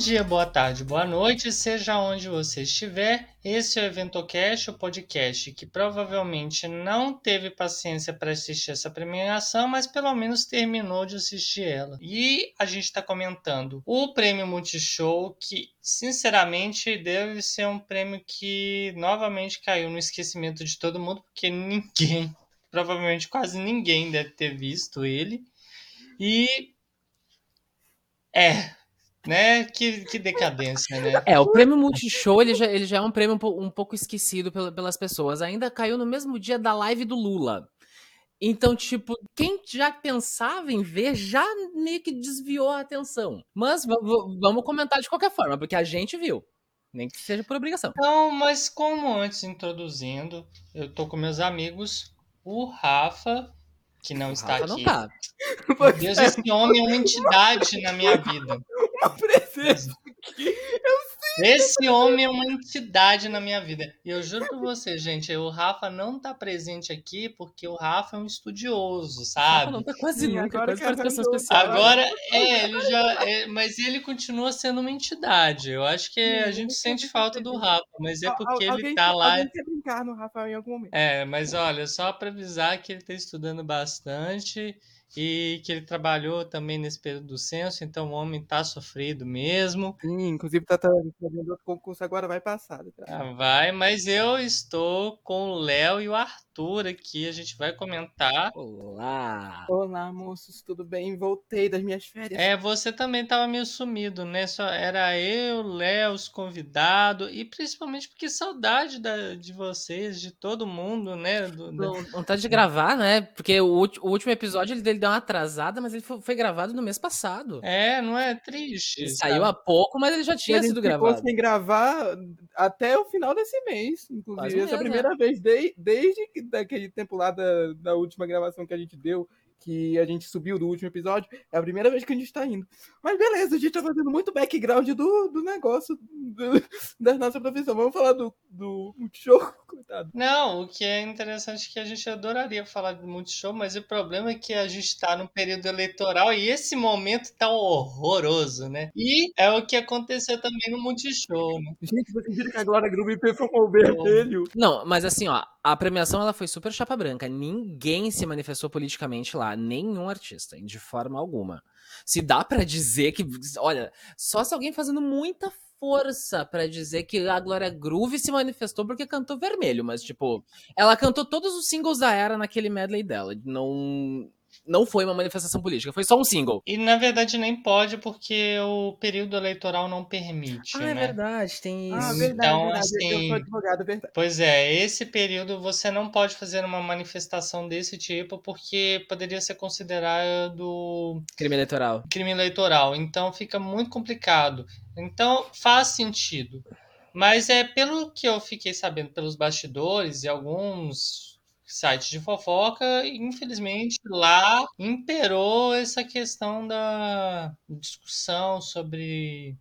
Dia, boa tarde, boa noite, seja onde você estiver. Esse é o EventoCast, o podcast que provavelmente não teve paciência para assistir essa premiação, mas pelo menos terminou de assistir ela. E a gente está comentando o prêmio Multishow, que sinceramente deve ser um prêmio que novamente caiu no esquecimento de todo mundo, porque ninguém, provavelmente quase ninguém deve ter visto ele. E é, né? Que, que decadência, né? É, o prêmio Multishow ele já, ele já é um prêmio um, um pouco esquecido pelas pessoas. Ainda caiu no mesmo dia da live do Lula. Então, tipo, quem já pensava em ver já meio que desviou a atenção. Mas vamos comentar de qualquer forma, porque a gente viu. Nem que seja por obrigação. Então, mas como antes introduzindo, eu tô com meus amigos, o Rafa, que não está Rafa aqui. Não tá. Meu Deus, esse homem é uma entidade na minha vida uma presença aqui. Eu sei. Esse homem é uma entidade na minha vida. E eu juro pra você, gente, o Rafa não tá presente aqui porque o Rafa é um estudioso, sabe? Não tá quase Sim, nunca, agora quase. Agora, é, ele já. É, mas ele continua sendo uma entidade. Eu acho que Sim, a gente sente falta do Rafa, mas é porque Al ele tá lá. Alguém quer brincar no Rafa em algum momento. É, mas olha, só pra avisar que ele tá estudando bastante e que ele trabalhou também nesse período do censo, então o homem está sofrido mesmo. Sim, inclusive está fazendo outro concurso agora, vai passar. Tá? Ah, vai, mas eu estou com o Léo e o Arthur aqui, a gente vai comentar. Olá! Olá, moços, tudo bem? Voltei das minhas férias. É, você também estava meio sumido, né? Só era eu, Léo, os convidados, e principalmente porque saudade da, de vocês, de todo mundo, né? Do, Vontade de gravar, né? Porque o, o último episódio ele deu uma atrasada, mas ele foi, foi, gravado no mês passado. É, não é triste. Ele saiu há pouco, mas ele já tinha sido gravado. sem gravar até o final desse mês, inclusive. Essa é a primeira vez desde, desde daquele tempo lá da, da última gravação que a gente deu que a gente subiu do último episódio, é a primeira vez que a gente tá indo. Mas beleza, a gente tá fazendo muito background do, do negócio do, da nossa profissão. Vamos falar do, do Multishow, coitado. Não, o que é interessante é que a gente adoraria falar do Multishow, mas o problema é que a gente tá no período eleitoral e esse momento tá horroroso, né? E é o que aconteceu também no Multishow, né? Gente, você viram que a Glória Groove performou o vermelho? Não, mas assim, ó, a premiação ela foi super chapa branca. Ninguém se manifestou politicamente lá, nenhum artista, de forma alguma. Se dá para dizer que, olha, só se alguém fazendo muita força para dizer que a Glória Groove se manifestou porque cantou vermelho, mas tipo, ela cantou todos os singles da era naquele medley dela. Não não foi uma manifestação política, foi só um single. E na verdade nem pode porque o período eleitoral não permite. Ah, é né? é verdade, tem ah, isso. Ah, verdade, então, verdade. Assim, eu sou advogado, verdade. Pois é, esse período você não pode fazer uma manifestação desse tipo porque poderia ser considerado crime eleitoral. Crime eleitoral. Então fica muito complicado. Então faz sentido. Mas é pelo que eu fiquei sabendo pelos bastidores e alguns sites de fofoca, infelizmente lá imperou essa questão da discussão sobre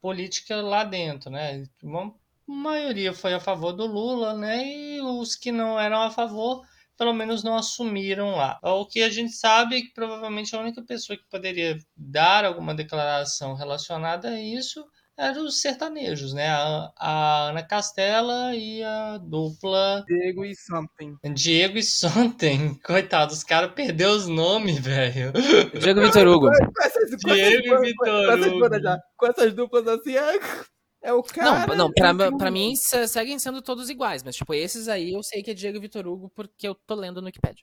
política lá dentro, né? Uma maioria foi a favor do Lula, né? E os que não eram a favor, pelo menos não assumiram lá. O que a gente sabe é que provavelmente a única pessoa que poderia dar alguma declaração relacionada a isso eram os sertanejos, né? A, a, Ana Castela e a dupla. Diego e Something. Diego e Something. Coitado, os caras perderam os nomes, velho. Diego Vitor Hugo. Diego e Vitor Hugo. Com essas duplas assim, é. É o cara. Não, não pra, pra mim seguem sendo todos iguais, mas tipo, esses aí eu sei que é Diego e Vitor Hugo porque eu tô lendo no Wikipedia.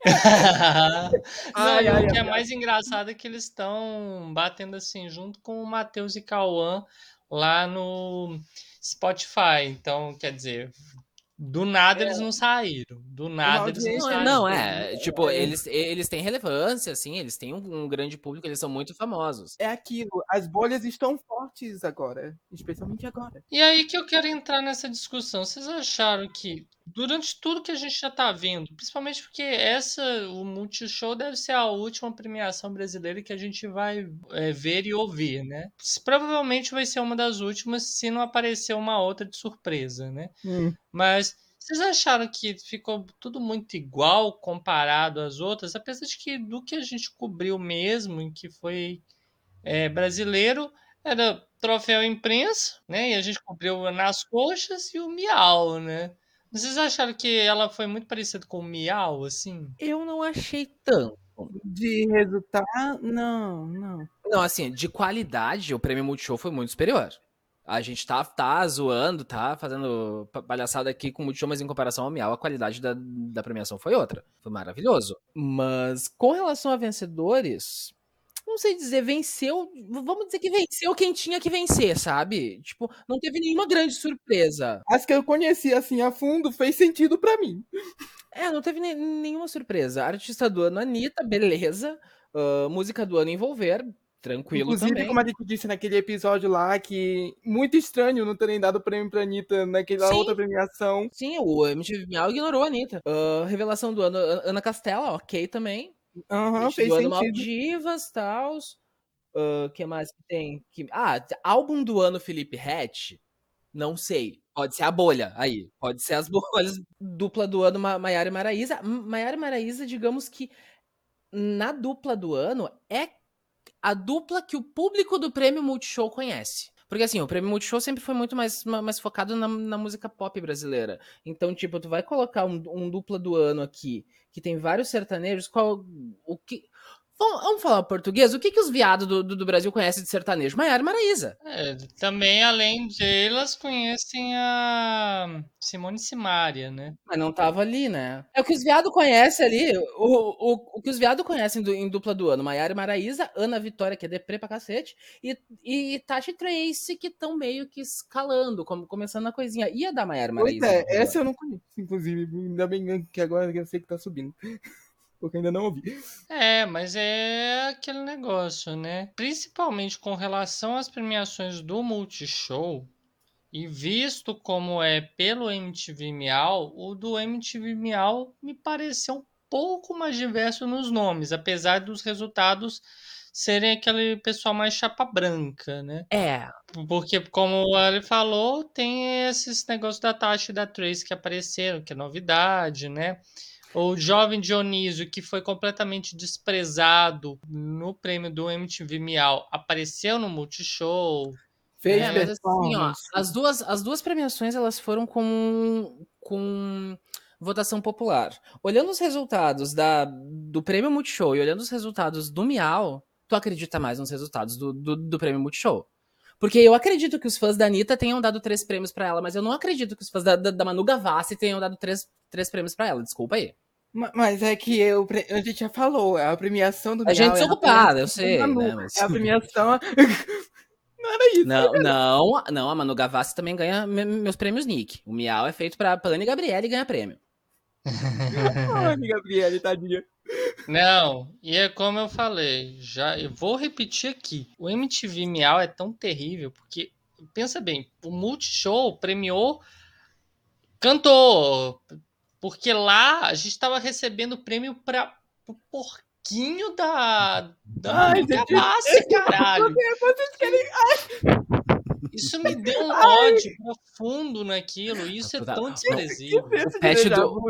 ai, ai, o que é mais engraçado é que eles estão batendo assim junto com o Matheus e Cauã lá no Spotify. Então, quer dizer, do nada é. eles não saíram. Do nada eles não saíram. Não, é. Tipo, é. Eles, eles têm relevância, assim, eles têm um, um, grande público, eles são muito famosos. É aquilo, as bolhas estão fortes agora. Especialmente agora. E aí que eu quero entrar nessa discussão. Vocês acharam que durante tudo que a gente já tá vendo, principalmente porque essa, o Multishow deve ser a última premiação brasileira que a gente vai é, ver e ouvir, né? Provavelmente vai ser uma das últimas se não aparecer uma outra de surpresa, né? Hum. Mas vocês acharam que ficou tudo muito igual comparado às outras? Apesar de que do que a gente cobriu mesmo, em que foi é, brasileiro, era troféu imprensa, né? E a gente cobriu nas coxas e o Miau, né? Vocês acharam que ela foi muito parecida com o Miau, assim? Eu não achei tanto. De resultado, não, não. Não, assim, de qualidade, o prêmio Multishow foi muito superior. A gente tá, tá zoando, tá fazendo palhaçada aqui com o Multishow, mas em comparação ao Miau, a qualidade da, da premiação foi outra. Foi maravilhoso. Mas com relação a vencedores, não sei dizer, venceu. Vamos dizer que venceu quem tinha que vencer, sabe? Tipo, não teve nenhuma grande surpresa. As que eu conheci assim a fundo fez sentido para mim. É, não teve nenhuma surpresa. Artista do ano, Anitta, beleza. Uh, música do ano, Envolver, tranquilo Inclusive, também. como a gente disse naquele episódio lá, que muito estranho não terem dado prêmio pra Anitta naquela Sim. outra premiação. Sim, o MTV Miau ignorou a Anitta. Uh, revelação do ano, Ana Castela, ok também. Aham, Hit fez do ano sentido. Maldivas, tal. O que mais que tem? Que... Ah, álbum do ano Felipe Hatch? Não sei. Pode ser a bolha aí. Pode ser as bolhas. Dupla do ano Ma- Maiara e Maraísa. Maiara e Maraísa, digamos que na dupla do ano é a dupla que o público do prêmio Multishow conhece. Porque assim, o prêmio Multishow sempre foi muito mais, ma- mais focado na, na música pop brasileira. Então, tipo, tu vai colocar um, um dupla do ano aqui, que tem vários sertanejos, qual. O que. Vamos, vamos falar português? O que, que os viados do, do, do Brasil conhecem de sertanejo? Maiara e Maraísa. É, também, além delas, conhecem a Simone Simaria, né? Mas não tava ali, né? É o que os viados conhecem ali. O, o, o que os viados conhecem do- em dupla do ano. Maiara e Maraísa, Ana Vitória, que é deprê pra cacete, e, e Tati Trace, que estão meio que escalando, como, começando a coisinha. Ia dar Maiara e Pois Maraísa. é, dupla do essa eu não conheço, inclusive. Ainda bem que agora eu sei que tá subindo. Porque ainda não ouvi. É, mas é aquele negócio, né? Principalmente com relação às premiações do Multishow, e visto como é pelo MTV Miau, o do MTV Miau me pareceu um pouco mais diverso nos nomes, apesar dos resultados serem aquele pessoal mais chapa branca, né? É, Porque, como ele falou, tem esses negócios da Tasha e da Trace que apareceram, que é novidade, né? O jovem Dionísio, que foi completamente desprezado no prêmio do MTV Miau, apareceu no Multishow. Fez É, mas assim, ó, as duas, as duas premiações elas foram com, com votação popular. Olhando os resultados da, do Prêmio Multishow e olhando os resultados do Miau, tu acredita mais nos resultados do, do, do Prêmio Multishow. Porque eu acredito que os fãs da Anitta tenham dado três prêmios pra ela, mas eu não acredito que os fãs da, da, da Manu Gavassi tenham dado três, três prêmios pra ela. Desculpa aí. Ma- Mas é que eu, a gente já falou, a premiação do A gente Miau é desocupada, eu sei, né, mas- É a premiação. não era isso. Não, não, não, a Manu Gavassi também ganha me- meus prêmios Nick. O Miau é feito pra Plane Gabriele ganhar prêmio. Ai, Gabriele, tadinha. Não, e é como eu falei, já eu vou repetir aqui. O MTV Miau é tão terrível porque pensa bem, o Multishow premiou cantor, porque lá a gente estava recebendo prêmio para o porquinho da da Ai, gente, caralho. Vocês querem. Isso me deu um ódio profundo naquilo. Isso é tão desprezível. Esse Pet do-.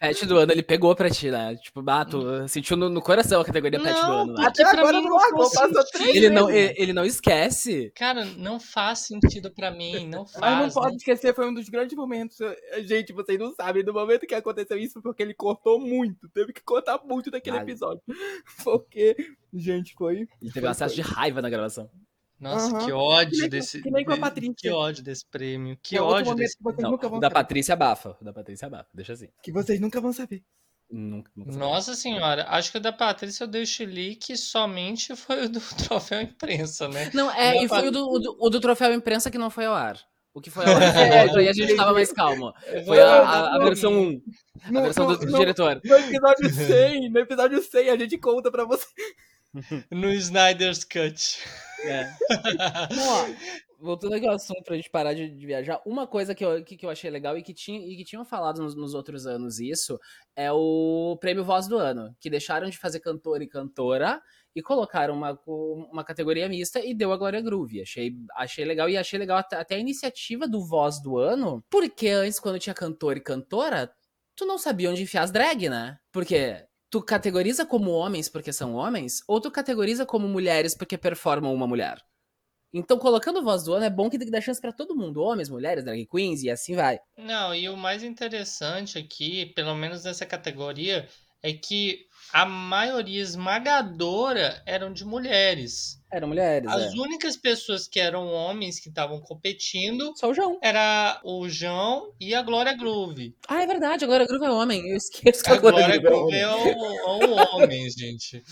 Pet do ano, ele pegou pra ti, né? Tipo, ah, tu sentiu no, no coração a categoria Pet do ano. Né? Até pra agora mim não largou, faz passou três Ele não, ele, ele não esquece. Cara, não faz sentido pra mim, não faz. Mas não pode não esquecer, foi um dos grandes momentos. Gente, vocês não sabem, no momento que aconteceu isso, porque ele cortou muito. Teve que cortar muito daquele Vale. episódio. Porque, gente, foi. Ele teve Foi, um acesso de foi. raiva na gravação. Nossa, Aham. que Que ódio nem- desse. que nem com a Patrícia. Que ódio desse prêmio. Que é ódio desse. que vocês Não, nunca vão o da saber. Patrícia abafa. O da Patrícia abafa. Deixa assim. Que vocês nunca vão saber. Nunca, nunca. Nossa senhora, acho que o da Patrícia eu dei o chilique somente foi o do troféu imprensa, né? Não, é, Da e foi o do, o, do, o do troféu imprensa que não foi ao ar. O que foi ao ar É, e a gente tava mais calmo. Foi a, a- a versão 1. A versão do, do no- diretor. no episódio 100, no episódio 100, a gente conta pra vocês. No Snyder's Cut. É. Não, ó, voltando aqui ao assunto pra gente parar de, de viajar, uma coisa que eu, que, que eu achei legal e que, tinha, e que tinham falado nos, nos outros anos isso é o prêmio Voz do Ano, que deixaram de fazer cantor e cantora e colocaram uma, uma categoria mista e deu a Glória Groove. Achei, achei legal e achei legal até, a iniciativa do Voz do Ano, porque antes, quando tinha cantor e cantora, tu não sabia onde enfiar as drag, né? Porque tu categoriza como homens porque são homens, ou tu categoriza como mulheres porque performam uma mulher. Então, colocando voz do ano é bom que dar chance para todo mundo, homens, mulheres, drag queens e assim vai. Não, e o mais interessante aqui, pelo menos nessa categoria, é que a maioria esmagadora eram de mulheres. Eram mulheres. As é. únicas pessoas que eram homens que estavam competindo Só o João. era o João e a Glória Groove. Ah, é verdade, a Glória Groove é homem. Eu esqueço que A a Glória Glória Groove é homem. é o, é o homem, gente.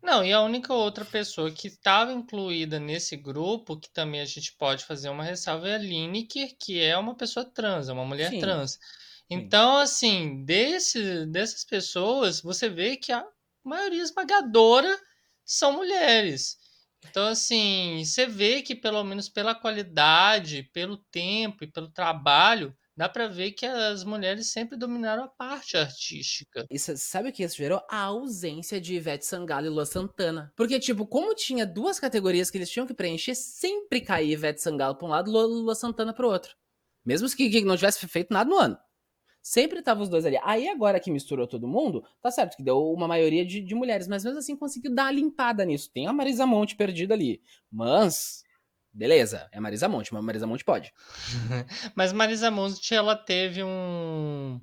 Não, e a única outra pessoa que estava incluída nesse grupo, que também a gente pode fazer uma ressalva, é a Lineker, que é uma pessoa trans, é uma mulher Sim. trans. Então, assim, desse, dessas pessoas, você vê que a maioria esmagadora são mulheres. Então, assim, você vê que pelo menos pela qualidade, pelo tempo e pelo trabalho, dá pra ver que as mulheres sempre dominaram a parte artística. E cê- sabe o que isso gerou? A ausência de Ivete Sangalo e Lua Santana. Porque, tipo, como tinha duas categorias que eles tinham que preencher, sempre caía Ivete Sangalo pra um lado e Lua, Lua Santana pro outro. Mesmo que, que não tivesse feito nada no ano. Sempre tava os dois ali. Aí agora que misturou todo mundo, tá certo que deu uma maioria de, de mulheres, mas mesmo assim conseguiu dar uma limpada nisso. Tem a Marisa Monte perdida ali. Mas, beleza, é a Marisa Monte, mas a Marisa Monte pode. Mas Marisa Monte, ela teve um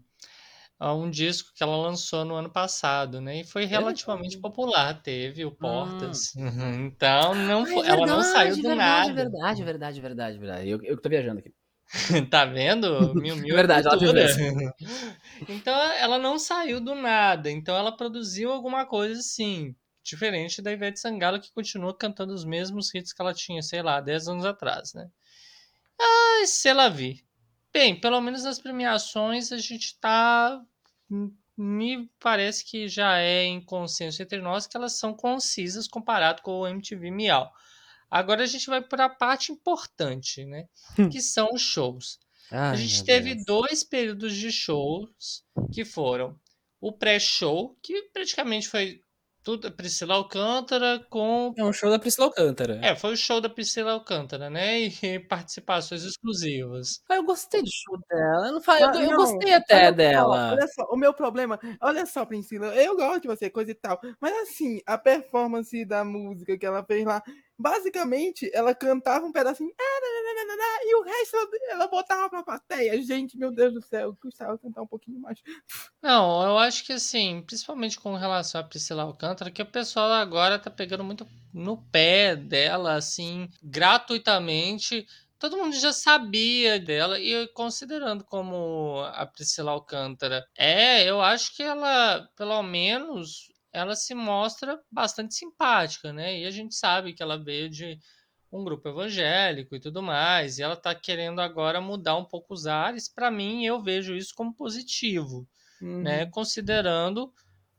ah, um disco que ela lançou no ano passado, né? E foi relativamente popular, teve o Portas. Uhum. Então, não, foi- ela não saiu do verdade, nada. Verdade, verdade, verdade, verdade. Eu, eu tô viajando aqui. Tá vendo? Mil, mil é Verdade, ela cultura. teve Então, ela não saiu do nada. Então, ela produziu alguma coisa assim, diferente da Ivete Sangalo, que continua cantando os mesmos hits que ela tinha, sei lá, 10 anos atrás, né? Ah, se ela vi. Bem, pelo menos nas premiações a gente tá. Me parece que já é em consenso entre nós que elas são concisas comparado com o MTV Miau. Agora a gente vai para a parte importante, né? Que são os shows. A gente teve dois períodos de shows que foram o pré-show, que praticamente foi tudo a Priscila Alcântara com. É um show da Priscila Alcântara. É, foi o show da Priscila Alcântara, né? E participações exclusivas. Ah, eu gostei do show dela. Eu, não falo, Ah, eu, eu não, gostei até só, dela. Olha só, o meu problema, olha só, Priscila, eu gosto de você, coisa e tal, mas assim, a performance da música que ela fez lá, basicamente, ela cantava um pedacinho, "Ah, nananana", e o resto ela botava pra plateia. Gente, meu Deus do céu, custava cantar um pouquinho mais. Não, eu acho que assim, principalmente com relação a Priscila Alcântara, que o pessoal agora tá pegando muito no pé dela, assim, gratuitamente. Todo mundo já sabia dela, e considerando como a Priscila Alcântara é, eu acho que ela, pelo menos, ela se mostra bastante simpática, né? E a gente sabe que ela veio de um grupo evangélico e tudo mais, e ela tá querendo agora mudar um pouco os ares. Para mim, eu vejo isso como positivo Uhum. né? Considerando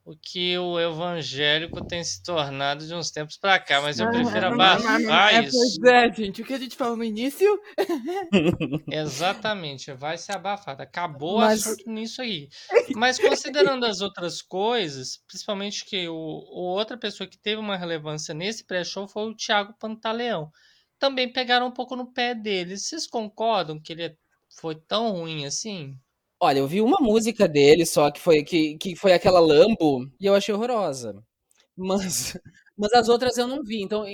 o que o evangélico tem se tornado de uns tempos pra cá, mas eu prefiro abafar É, isso. pois é, gente, o que a gente falou no início, Exatamente, vai ser abafado. Acabou Mas- o assunto nisso aí. Mas considerando as outras coisas, principalmente que o, o outra pessoa que teve uma relevância nesse pré-show foi o Thiago Pantaleão. Também pegaram um pouco no pé dele. Vocês concordam que ele foi tão ruim assim? Olha, eu vi uma música dele só que foi, que, que foi aquela Lambo e eu achei horrorosa. Mas, mas as outras eu não vi. Então,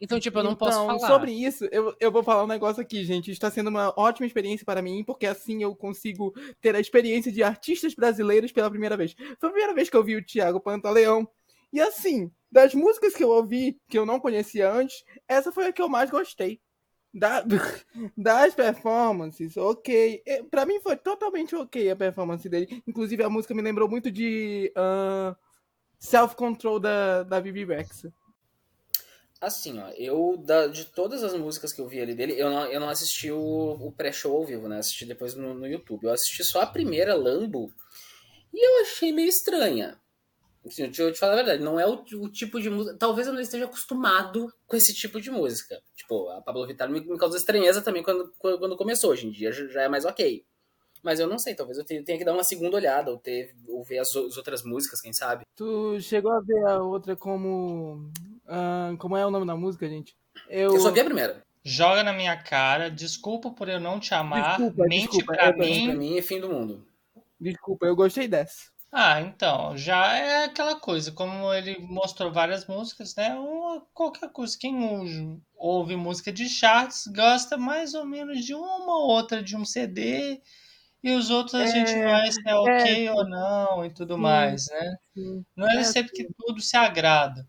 então tipo, eu não posso Então, falar. Sobre isso, eu, eu vou falar um negócio aqui, gente. Está sendo uma ótima experiência para mim, porque assim eu consigo ter a experiência de artistas brasileiros pela primeira vez. Foi a primeira vez que eu vi o Thiago Pantaleão. E assim, das músicas que eu ouvi, que eu não conhecia antes, essa foi a que eu mais gostei. Da- das performances, ok. É, Pra mim foi totalmente ok a performance dele. Inclusive, a música me lembrou muito de ah, Self Control da, da Bibi Rex. Assim, ó, eu, da- de todas as músicas que eu vi ali dele, eu não, eu não assisti o, o pré-show ao vivo, né? Assisti depois no, no YouTube. Eu assisti só a primeira, Lambo, e eu achei meio estranha. Assim, deixa eu te falar a verdade, não é o, o tipo de música. Talvez eu não esteja acostumado com esse tipo de música. Tipo, a Pablo Vittar me, me causa estranheza também quando, quando quando começou. Hoje em dia já é mais ok. Mas eu não sei, talvez eu tenha, tenha que dar uma segunda olhada, ou, ter, ou ver as, as outras músicas, quem sabe. Tu chegou a ver a outra como. ah, como é o nome da música, gente? Eu, Eu só vi a primeira. Joga na minha cara, desculpa por eu não te amar, Desculpa, mente desculpa, pra mim. Pra mim é fim do mundo. Desculpa, eu gostei dessa. Ah, então, já é aquela coisa, como ele mostrou várias músicas, né? Uma, qualquer coisa, quem ouve música de charts gosta mais ou menos de uma ou outra de um CD, e os outros a é, gente vai se é ok é, ou não e tudo sim, mais, né? Sim, não é, é sempre que tudo se agrada.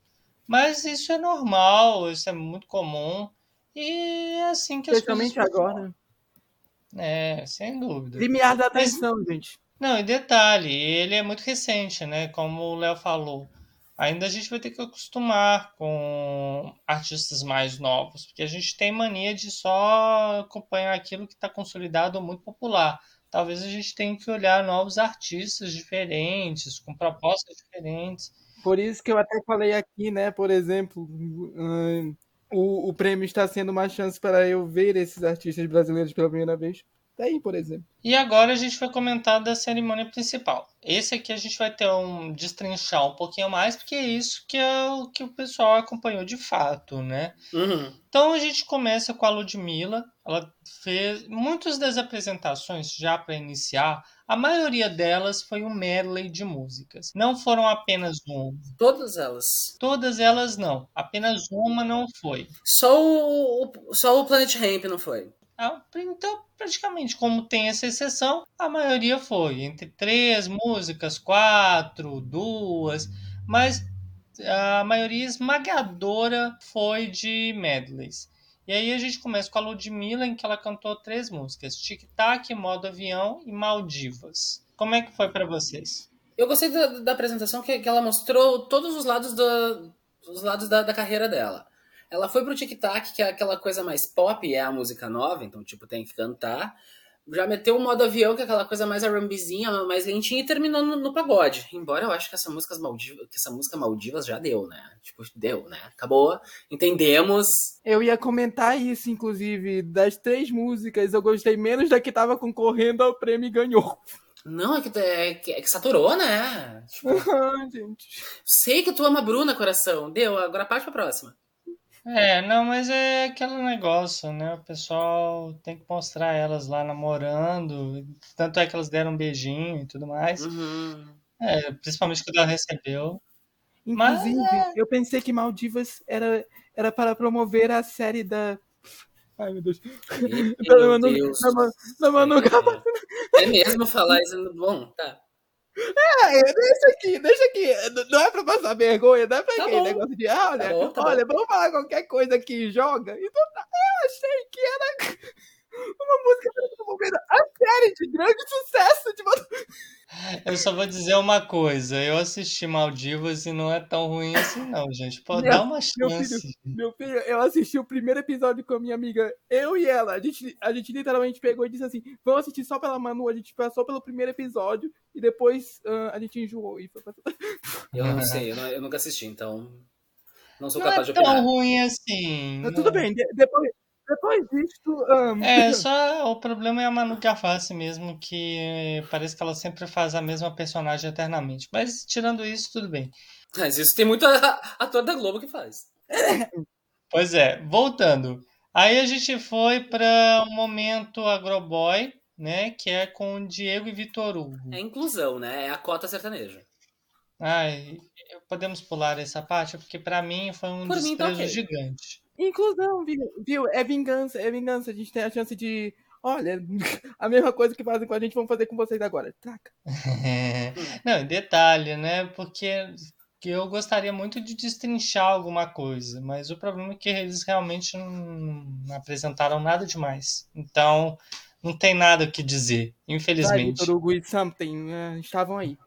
Mas isso é normal, isso é muito comum. E é assim que Especialmente as coisas agora. É, sem dúvida. Limiar da atenção, Mas, gente. Não, e detalhe, ele é muito recente, né? Como o Léo falou. Ainda a gente vai ter que acostumar com artistas mais novos, porque a gente tem mania de só acompanhar aquilo que está consolidado ou muito popular. Talvez a gente tenha que olhar novos artistas diferentes, com propostas diferentes. Por isso que eu até falei aqui, né? Por exemplo, hum, o, o prêmio está sendo uma chance para eu ver esses artistas brasileiros pela primeira vez. Daí, por exemplo. E agora a gente vai comentar da cerimônia principal. Esse aqui a gente vai ter um destrinchar um pouquinho mais, porque é isso que é o que o pessoal acompanhou de fato, né? Uhum. Então a gente começa com a Ludmilla. Ela fez muitas das apresentações já para iniciar. A maioria delas foi um medley de músicas. Não foram apenas uma. Todas elas. Todas elas não. Apenas uma não foi. Só o, só o Planet Ramp não foi. Então, praticamente, como tem essa exceção, a maioria foi entre três músicas, quatro, duas, mas a maioria esmagadora foi de medleys. E aí a gente começa com a Ludmilla, em que ela cantou três músicas: Tic Tac, Modo Avião e Maldivas. Como é que foi para vocês? Eu gostei da, da apresentação que, que, ela mostrou todos os lados, da, os lados da, da carreira dela. Ela foi pro Tic Tac, que é aquela coisa mais pop, é a música nova, então, tipo, tem que cantar. Já meteu o modo avião, que é aquela coisa mais R&Bzinha, mais lentinha, e terminou no, no, pagode. Embora eu acho que essa música Maldivas, que essa música Maldivas já deu, né? Tipo, deu, né? Acabou, entendemos. Eu ia comentar isso, inclusive, das três músicas, eu gostei menos da que tava concorrendo ao prêmio e ganhou. Não, é que, é, que, é que saturou, né? Tipo, gente. Sei que tu ama Bruna, coração. Deu, agora parte pra próxima. É, não, mas é aquele negócio, né? O pessoal tem que mostrar elas lá namorando. Tanto é que elas deram um beijinho e tudo mais. Uhum. É, principalmente quando ela recebeu. Inclusive, mas, é... eu pensei que Maldivas era, era para promover a série da. Ai, meu Deus. Meu da Manu, Deus. Da, da Manu, é mesmo falar isso? Bom, tá. É, deixa aqui, deixa aqui. Não é pra passar vergonha, não é pra tá aquele negócio de, ah, olha, tá bom, tá olha, bom. vamos falar qualquer coisa que joga. Então, eu achei que era uma música promovendo a série de grande sucesso de Eu só vou dizer uma coisa, eu assisti Maldivas e não é tão ruim assim não, gente. Pô, dá uma chance. Meu filho, meu filho, eu assisti o primeiro episódio com a minha amiga, eu e ela. A gente, a gente literalmente pegou e disse assim, vamos assistir só pela Manu, a gente passou pelo primeiro episódio e depois uh, a gente enjoou. E foi pra... Eu não sei, eu, não, eu nunca assisti, então não sou não capaz é de opinar. tão ruim assim. Tudo bem, depois, depois disso. Um... É, só o problema é a Manu Gavassi mesmo, que parece que ela sempre faz a mesma personagem eternamente. Mas tirando isso, tudo bem. Mas isso tem muito ator da Globo que faz. Pois é, voltando. Aí a gente foi para o momento Agroboy, né? Que é com Diego e Vitor Hugo. É inclusão, né? É a cota sertaneja. Ai, podemos pular essa parte, porque para mim foi um Por desprezo mim, tá okay. gigante. Inclusão, viu? É vingança, é vingança. A gente tem a chance de. Olha, a mesma coisa que fazem com a gente, vão fazer com vocês agora. Traca. Não, detalhe, né? Porque eu gostaria muito de destrinchar alguma coisa, mas o problema é que eles realmente não apresentaram nada demais. Então, não tem nada o que dizer, infelizmente. E Something uh, estavam aí.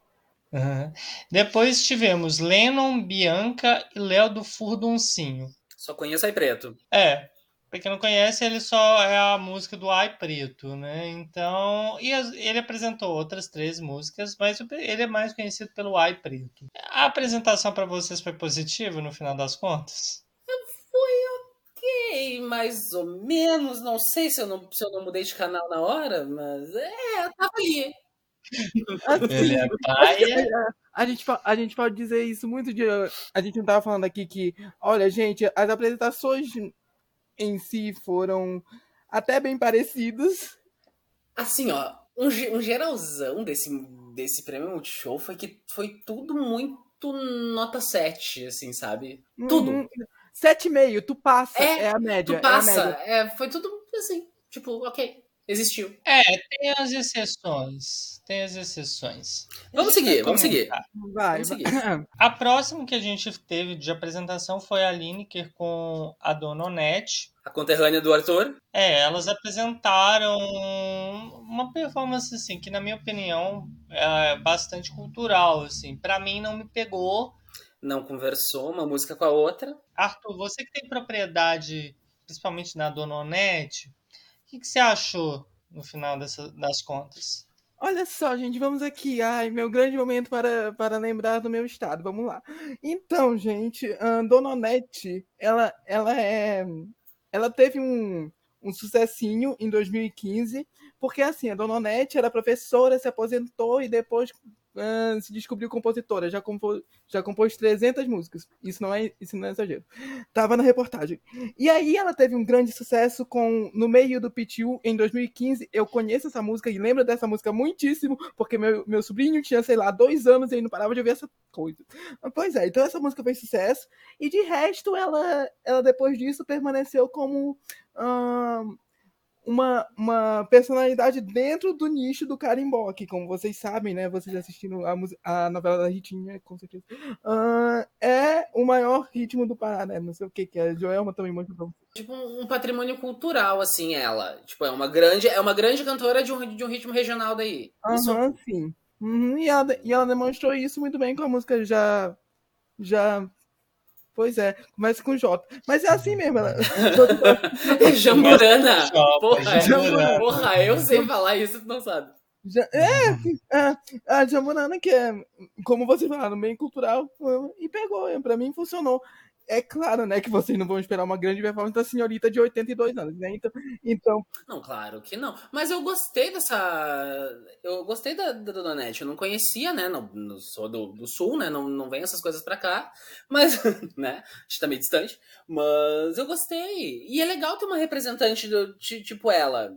Uhum. Depois tivemos Lennon, Bianca e Léo do Furduncinho. Só conheço Ai Preto. É. Pra quem não conhece, ele só é a música do Ai Preto, né? Então. E ele apresentou outras três músicas, mas ele é mais conhecido pelo Ai Preto. A apresentação para vocês foi positiva no final das contas? Foi ok, mais ou menos. Não sei se eu não, se eu não mudei de canal na hora, mas é, tava ali. Assim, ele é paia. A gente, a gente pode dizer isso muito de. A gente não tava falando aqui que, olha, gente, as apresentações em si foram até bem parecidas. Assim, ó, um, um geralzão desse, desse prêmio Multishow foi que foi tudo muito nota 7, assim, sabe? Tudo. Uhum. 7,5, tu passa, é, é, a média. Tu passa, é, média. é foi tudo assim, tipo, ok, existiu. É, tem as exceções. Tem as exceções. Vamos seguir, vamos seguir. Vai, vamos seguir. A próxima que a gente teve de apresentação foi a Lineker com a Dona Onete. A conterrânea do Arthur. É, elas apresentaram uma performance, assim, que na minha opinião é bastante cultural, assim. Pra mim não me pegou. Não conversou uma música com a outra. Arthur, você que tem propriedade, principalmente na Dona Onete, o que, que você achou no final dessa, das contas? Olha só, gente, vamos aqui. Ai, meu grande momento para, para lembrar do meu estado. Vamos lá. Então, gente, a Dona Onete, ela, ela é. Ela teve um, um sucessinho em 2015, porque assim, a Dona Onete era professora, se aposentou e depois se descobriu compositora, já, compôs, já compôs 300 músicas. Isso não é, isso não é exagero. Tava na reportagem. E aí ela teve um grande sucesso com No Meio do Pitiu em 2015. Eu conheço essa música e lembro dessa música muitíssimo, porque meu, meu sobrinho tinha, sei lá, dois anos e ele não parava de ouvir essa coisa. Pois é, então essa música fez sucesso. E de resto, ela, ela depois disso permaneceu como. Uma, uma personalidade dentro do nicho do carimbó, que como vocês sabem, né, vocês assistindo a, a novela da Ritinha, com certeza, uh, é o maior ritmo do Pará, né, não sei o que que é, Joelma também muito bom. Tipo um patrimônio cultural, assim, ela, tipo, é uma grande, é uma grande cantora de um, de um ritmo regional daí. Aham, uhum, sim. Uhum, e, ela, e ela demonstrou isso muito bem com a música já já Pois é, começa com J. Mas é assim mesmo. Ela... Jamburana. Porra, Jamburana. porra, eu sei falar isso, tu não sabe. Já, é, é, a Jamburana, que é, como você falaram, bem cultural, e pegou, pra mim funcionou é claro, né, que vocês não vão esperar uma grande performance da senhorita de 82 anos, né? Então, então... Não, claro que não. Mas eu gostei dessa. Eu gostei da, da Dona Nete. Eu não conhecia, né? Não, não sou do, do sul, né? Não, não vem essas coisas pra cá. Mas, né? A gente tá meio distante. Mas eu gostei. E é legal ter uma representante do, tipo ela.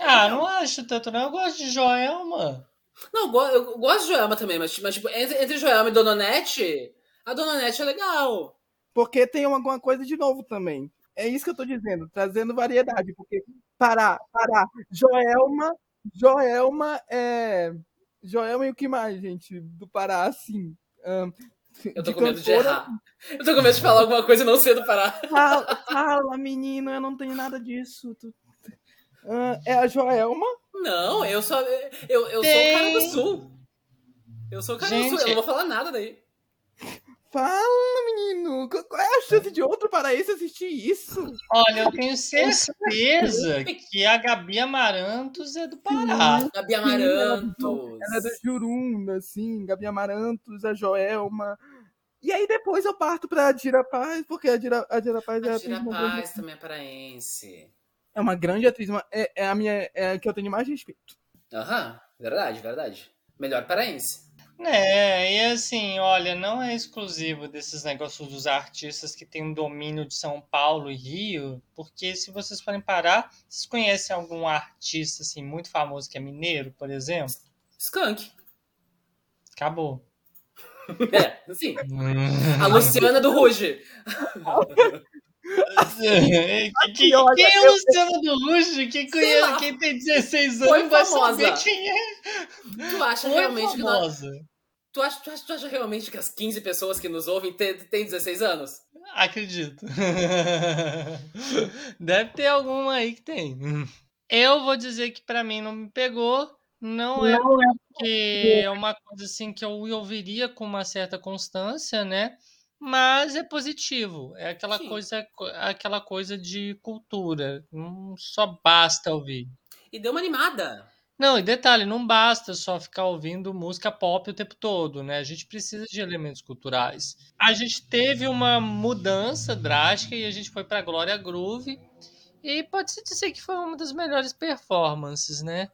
Ah, não acho tanto, não. Eu gosto de Joelma. Não, eu, gosto de Joelma também, mas, mas tipo, entre, entre Joelma e Dona Nete, a Dona Nete é legal. Porque tem alguma coisa de novo também. É isso que eu tô dizendo, trazendo variedade. Porque Pará, Pará, Joelma, Joelma é. Joelma e o que mais, gente? Do Pará, assim. Um, eu tô com medo cantora... de errar. Eu tô com medo de falar alguma coisa e não ser do Pará. Fala, fala menino, eu não tenho nada disso. Tu... Uh, é a Joelma? Não, eu sou. Eu, eu sou o cara do sul. Eu sou o cara gente, do sul, eu não vou falar nada daí. Fala, menino! Qual é a chance de outro paraense assistir isso? Olha, eu tenho certeza que a Gabi Amarantos é do Pará. Sim, Gabi Amarantos. Ela é do Jurunda, assim, Gabi Amarantos, a Joelma. E aí depois eu parto pra Dira Paz, porque a Dira, a Dira Paz é a Dira Paz também é paraense. É uma grande atriz, uma, é, é, a minha é a que eu tenho mais respeito. Aham, verdade, verdade. Melhor paraense. É, e assim, olha, não é exclusivo desses negócios dos artistas que têm um domínio de São Paulo e Rio, porque se vocês forem parar, vocês conhecem algum artista assim muito famoso que é mineiro, por exemplo? Skunk. Acabou. É, sim. A Luciana do Ruge. quem, quem é o Luciano do Ruge? Quem, conhece, quem tem 16 anos vai saber quem é. Tu acha Foi realmente famosa. que Tu acha, tu, acha, tu acha realmente que as 15 pessoas que nos ouvem têm, têm 16 anos? Acredito. Deve ter alguma aí que tem. Eu vou dizer que para mim não me pegou. Não, é não é porque é uma coisa assim que eu ouviria com uma certa constância, né? Mas é positivo. É aquela Sim. coisa, aquela coisa de cultura. Não só basta ouvir. E deu uma animada. Não, e detalhe, não basta só ficar ouvindo música pop o tempo todo, né? A gente precisa de elementos culturais. A gente teve uma mudança drástica e a gente foi para Glória Groove. E pode-se dizer que foi uma das melhores performances, né?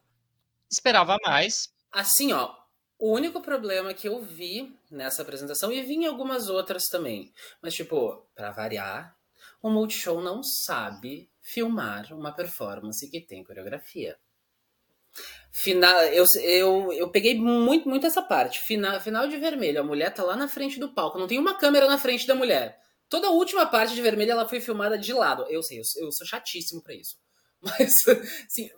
Esperava mais. Assim, ó, o único problema que eu vi nessa apresentação, e vi em algumas outras também, mas tipo, para variar, o Multishow não sabe filmar uma performance que tem coreografia. Final, eu, eu, eu peguei muito, muito essa parte. Final, final de vermelho, a mulher tá lá na frente do palco. Não tem uma câmera na frente da mulher. Toda a última parte de vermelho ela foi filmada de lado. Eu sei, eu, eu sou chatíssimo para isso. Mas, assim,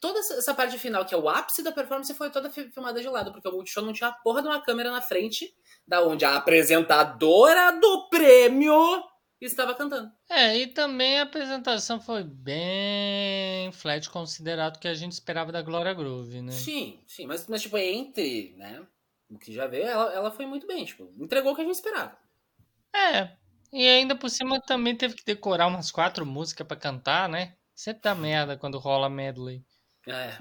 toda essa parte final, que é o ápice da performance, foi toda filmada de lado, porque o Multishow não tinha a porra de uma câmera na frente, da onde a apresentadora do prêmio estava cantando. É, e também a apresentação foi bem flat, considerado que a gente esperava da Glória Groove, né? Sim, sim, mas, mas tipo, entre, né, o que já veio, ela, ela foi muito bem, tipo, entregou o que a gente esperava. É, e ainda por cima também teve que decorar umas quatro músicas para cantar, né? Sempre dá merda quando rola medley. É.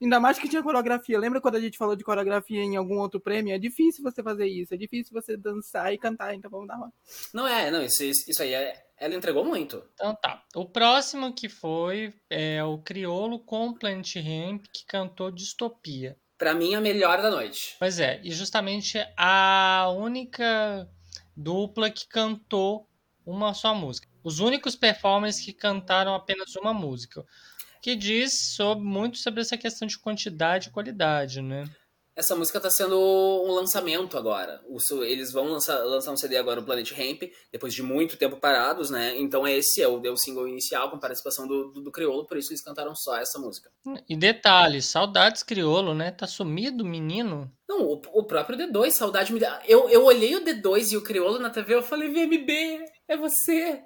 Ainda mais que tinha coreografia. Lembra quando a gente falou de coreografia em algum outro prêmio? É difícil você fazer isso. É difícil você dançar e cantar. Então vamos dar uma. Não é, não. Isso, isso aí é, ela entregou muito. Então tá. O próximo que foi é o Criolo com Planet Ramp que cantou Distopia. Pra mim, a melhor da noite. Pois é, e justamente a única dupla que cantou uma só música. Os únicos performers que cantaram apenas uma música que diz sobre, muito sobre essa questão de quantidade e qualidade, né? Essa música está sendo um lançamento agora. Eles vão lançar, lançar um CD agora no Planet Ramp, depois de muito tempo parados, né? Então esse é o, é o single inicial com participação do, do, do, Criolo, por isso eles cantaram só essa música. E detalhe, saudades Criolo, né? Tá sumido o menino. Não, o, o próprio D2, saudade me eu, eu olhei o D2 e o Criolo na TV, eu falei, VMB, é você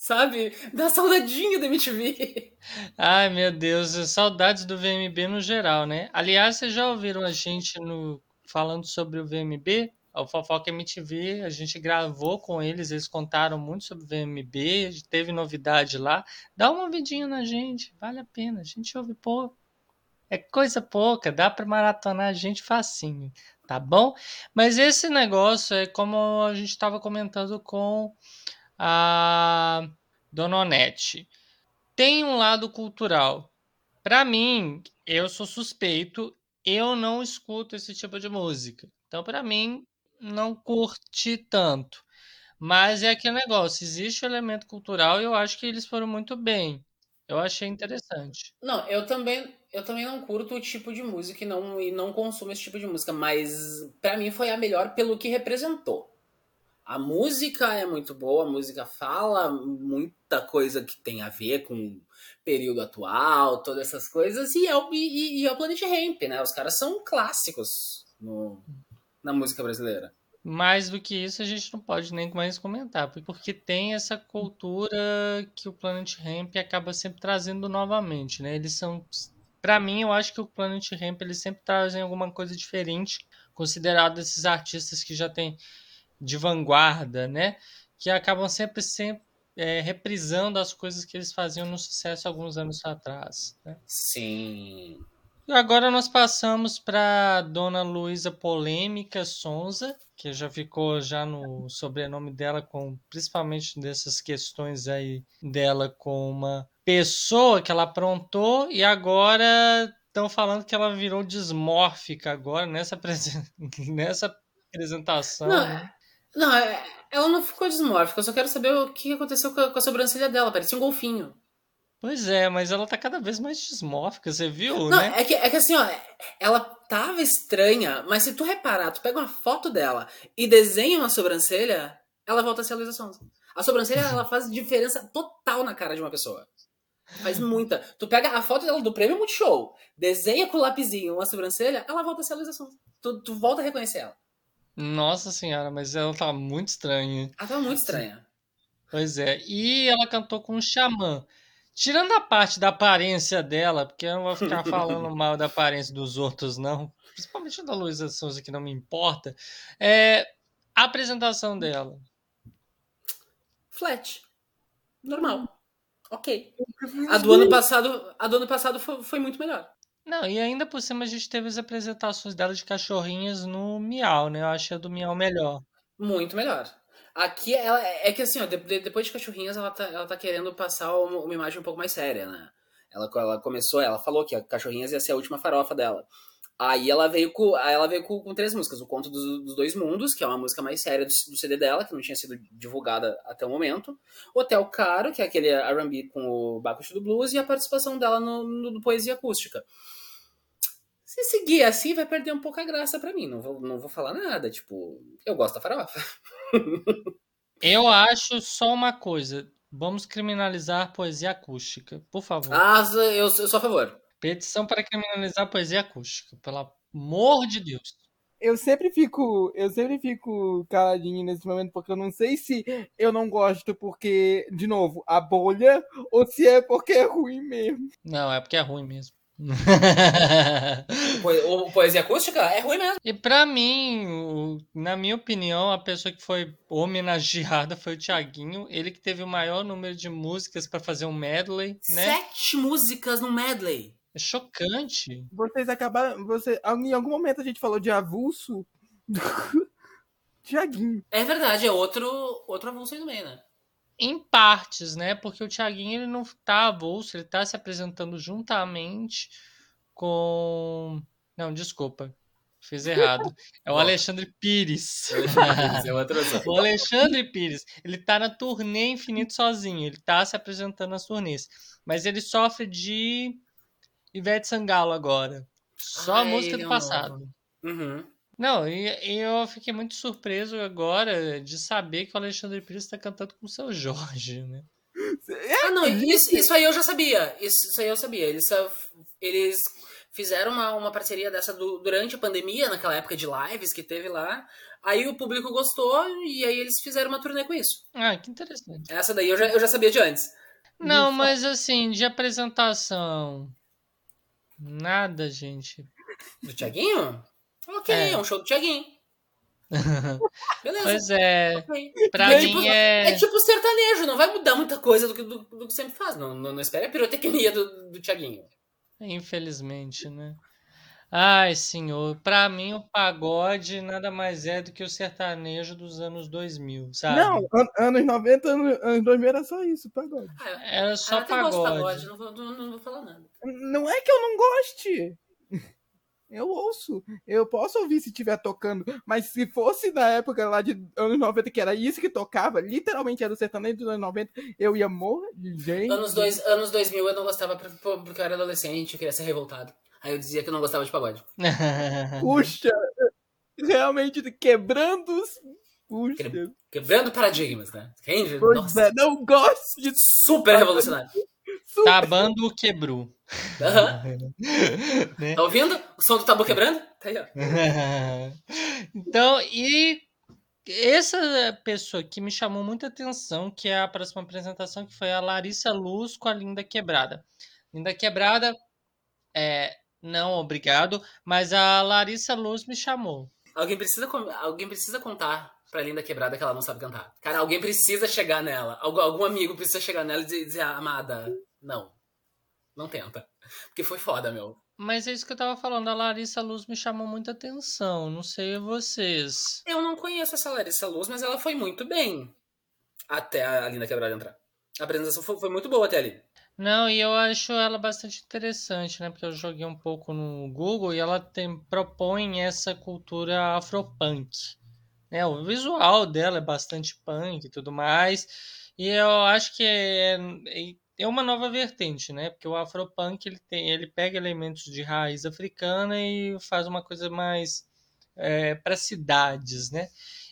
sabe? Dá saudadinho da MTV. Ai, meu Deus, saudades do VMB no geral, né? Aliás, vocês já ouviram a gente no falando sobre o VMB? O Fofoca MTV, a gente gravou com eles, eles contaram muito sobre o VMB, teve novidade lá. Dá uma vidinha na gente, vale a pena. A gente ouve pouco. É coisa pouca, dá para maratonar a gente facinho, tá bom? Mas esse negócio é como a gente estava comentando com a Dona Onete. Tem um lado cultural. Para mim, eu sou suspeito, eu não escuto esse tipo de música. Então, para mim, não curti tanto. Mas é aquele negócio, existe o elemento cultural e eu acho que eles foram muito bem. Eu achei interessante. Não, eu também, eu também não curto o tipo de música e não, e não consumo esse tipo de música, mas para mim foi a melhor pelo que representou. A música é muito boa, a música fala muita coisa que tem a ver com o período atual, todas essas coisas, e é o, e, e é o Planet Ramp, né? Os caras são clássicos no, na música brasileira. Mais do que isso, a gente não pode nem mais comentar, porque tem essa cultura que o Planet Ramp acaba sempre trazendo novamente, né? Eles são para mim, eu acho que o Planet Ramp eles sempre trazem alguma coisa diferente, considerado esses artistas que já têm de vanguarda, né? Que acabam sempre, sempre é, reprisando as coisas que eles faziam no sucesso alguns anos atrás. Né? Sim. E agora nós passamos para Dona Luísa Polêmica Sonza, que já ficou já no sobrenome dela, com principalmente dessas questões aí dela com uma pessoa que ela aprontou e agora estão falando que ela virou desmórfica agora nessa, nessa apresentação. Não, né? Não, é, ela não ficou desmórfica. Eu só quero saber o que aconteceu com a, com a sobrancelha dela. Parecia um golfinho. Pois é, mas ela tá cada vez mais desmórfica, você viu, não, né? É que, é que assim, ó, ela tava estranha, mas se tu reparar, tu pega uma foto dela e desenha uma sobrancelha, ela volta a ser a Luísa Sonza. A sobrancelha, ela faz diferença total na cara de uma pessoa. Faz muita. Tu pega a foto dela do prêmio Multishow, desenha com o lapisinho uma sobrancelha, ela volta a ser a Luísa Sonza. Tu, tu volta a reconhecer ela. Nossa senhora, mas ela tá muito estranha. Ela tá muito estranha. Pois é. E ela cantou com um xamã. Tirando a parte da aparência dela, porque eu não vou ficar falando mal da aparência dos outros, não. Principalmente da Luísa Souza, que não me importa. É a apresentação dela. Flat. Normal. Ok. A do ano passado, a do ano passado foi, foi muito melhor. Não, e ainda por cima a gente teve as apresentações dela de cachorrinhas no Miau, né? Eu achei a do Miau melhor. Muito melhor. Aqui ela é que assim, ó, depois de cachorrinhas ela tá, ela tá querendo passar uma imagem um pouco mais séria, né? Ela, ela começou, ela falou que a cachorrinhas ia ser a última farofa dela. Aí ela veio com, aí ela veio com, com três músicas: O Conto dos, dos, Dois Mundos, que é uma música mais séria do, do, CD dela, que não tinha sido divulgada até o momento. Hotel Caro, que é aquele R&B com o Bacuxi do Blues, e a participação dela no, no, no Poesia Acústica. Se seguir assim, vai perder um pouco a graça para mim. Não vou, não vou falar nada. Tipo, eu gosto da farofa. eu acho só uma coisa. Vamos criminalizar poesia acústica, por favor. Ah, eu, eu sou a favor. Petição para criminalizar poesia acústica, pelo amor de Deus eu sempre fico, eu sempre fico caladinho nesse momento porque eu não sei se eu não gosto porque, de novo, a bolha ou se é porque é ruim mesmo. Não, é porque é ruim mesmo. o poesia acústica é ruim mesmo. E para mim, na minha opinião, a pessoa que foi homenageada foi o Tiaguinho. Ele que teve o maior número de músicas para fazer um medley, né? Sete músicas no medley. É chocante. Vocês acabaram. Você, em algum momento a gente falou de avulso. Tiaguinho. É verdade, é outro, outro avulso aí no meio, né? Em partes, né? Porque o Tiaguinho ele não tá avulso, ele tá se apresentando juntamente com. Não, desculpa. Fiz errado. É o Alexandre Pires. é o Alexandre Pires. Ele tá na turnê Infinito sozinho. Ele tá se apresentando nas turnês. Mas ele sofre de Ivete Sangalo agora. Só a música do passado. Uhum. Não, e, e, eu fiquei muito surpreso agora de saber que o Alexandre Pires está cantando com o seu Jorge, né? Ah, não, isso, isso aí eu já sabia. Isso, isso aí eu sabia. Eles, eles fizeram uma, uma parceria dessa do, durante a pandemia, naquela época de lives que teve lá. Aí o público gostou e aí eles fizeram uma turnê com isso. Ah, que interessante. Essa daí eu já, eu já sabia de antes. Não, mas assim, de apresentação Nada, gente. Do Tiaguinho? Ok, é. é um show do Tiaguinho. Beleza. Pois é. Okay. Pra mim é... é. tipo sertanejo, não vai mudar muita coisa do que, do, do que sempre faz. Não, não, não espera a pirotecnia do, do Tiaguinho. Infelizmente, né? Ai, senhor, pra mim o pagode nada mais é do que o sertanejo dos anos 2000, sabe? Não, an anos 90, anos, anos 2000 era só isso, pagode. Ah, era só ah, pagode. pagode não, vou, não, não vou falar nada. Não é que eu não goste. Eu ouço. Eu posso ouvir se estiver tocando. Mas se fosse na época lá de anos 90, que era isso que tocava, literalmente era o sertanejo dos anos 90, eu ia morrer de gente. Anos, dois, anos 2000 eu não gostava porque eu era adolescente, eu queria ser revoltado. Aí eu dizia que eu não gostava de pagode. Puxa, realmente quebrando os. Puxa. quebrando paradigmas, né? Quem? Pois Nossa. é, não gosto de. Super revolucionário. Super. Tabando quebrou. Uhum. né? Tá ouvindo? O som do tabu quebrando? Tá aí, ó. então, e essa pessoa que me chamou muita atenção, que é a próxima apresentação, que foi a Larissa Luz com a Linda Quebrada. Linda Quebrada é, não, obrigado. Mas a Larissa Luz me chamou. Alguém precisa, alguém precisa contar pra Linda Quebrada que ela não sabe cantar. Cara, alguém precisa chegar nela. Algum, algum amigo precisa chegar nela e dizer, amada, não. Não tenta. Porque foi foda, meu. Mas é isso que eu tava falando. A Larissa Luz me chamou muita atenção. Não sei vocês. Eu não conheço essa Larissa Luz, mas ela foi muito bem. Até a Linda Quebrada entrar. A apresentação foi, foi muito boa até ali. Não, e eu acho ela bastante interessante, né? Porque eu joguei um pouco no Google e ela tem, propõe essa cultura afropunk. Né? O visual dela é bastante punk e tudo mais. E eu acho que é, é uma nova vertente, né? Porque o afropunk ele, tem, ele pega elementos de raiz africana e faz uma coisa mais é, para cidades, né?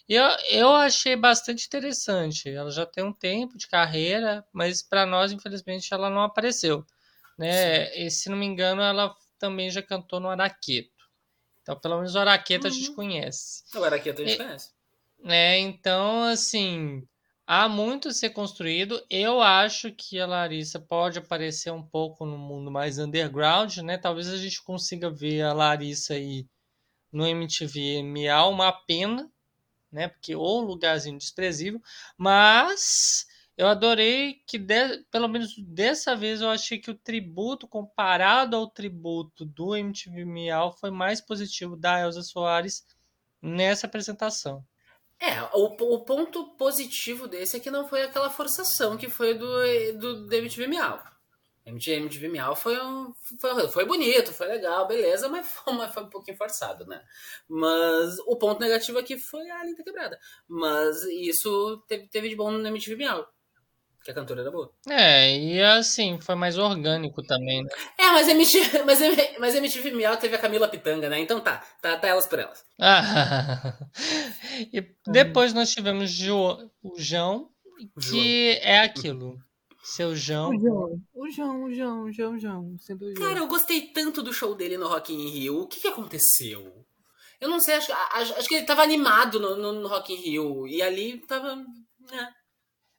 Eu, eu achei bastante interessante. Ela já tem um tempo de carreira, mas para nós, infelizmente, ela não apareceu. Né? E, se não me engano, ela também já cantou no Araqueto. Então, pelo menos o Araqueto uhum. a gente uhum. conhece. O Araqueto a gente e, conhece. É, então, assim, há muito a ser construído. Eu acho que a Larissa pode aparecer um pouco no mundo mais underground, né? Talvez a gente consiga ver a Larissa aí no MTV Miau, uma pena, né? Porque o lugarzinho desprezível, mas eu adorei que de, pelo menos dessa vez eu achei que o tributo comparado ao tributo do MTV Miau foi mais positivo da Elza Soares nessa apresentação. É, o, o ponto positivo desse é que não foi aquela forçação que foi do, do, do MTV Miau. MTV, foi, um, foi, foi bonito, foi legal, beleza, mas foi, mas foi um pouquinho forçado, né? Mas o ponto negativo aqui foi a linda quebrada. Mas isso teve, teve de bom no MTV Miau. Porque a cantora era boa. É, e assim, foi mais orgânico também, né? É, mas MTV, mas, mas MTV Miau teve a Camila Pitanga, né? Então tá, tá, tá elas por elas. Ah, e depois nós tivemos jo, o João, que é aquilo. Seu João. O João, o João, o João, o João, o João. Sendo o João. Cara, eu gostei tanto do show dele no Rock in Rio. O que, que aconteceu? Eu não sei, acho, acho, acho que ele tava animado no, no, no Rock in Rio. E ali tava. né.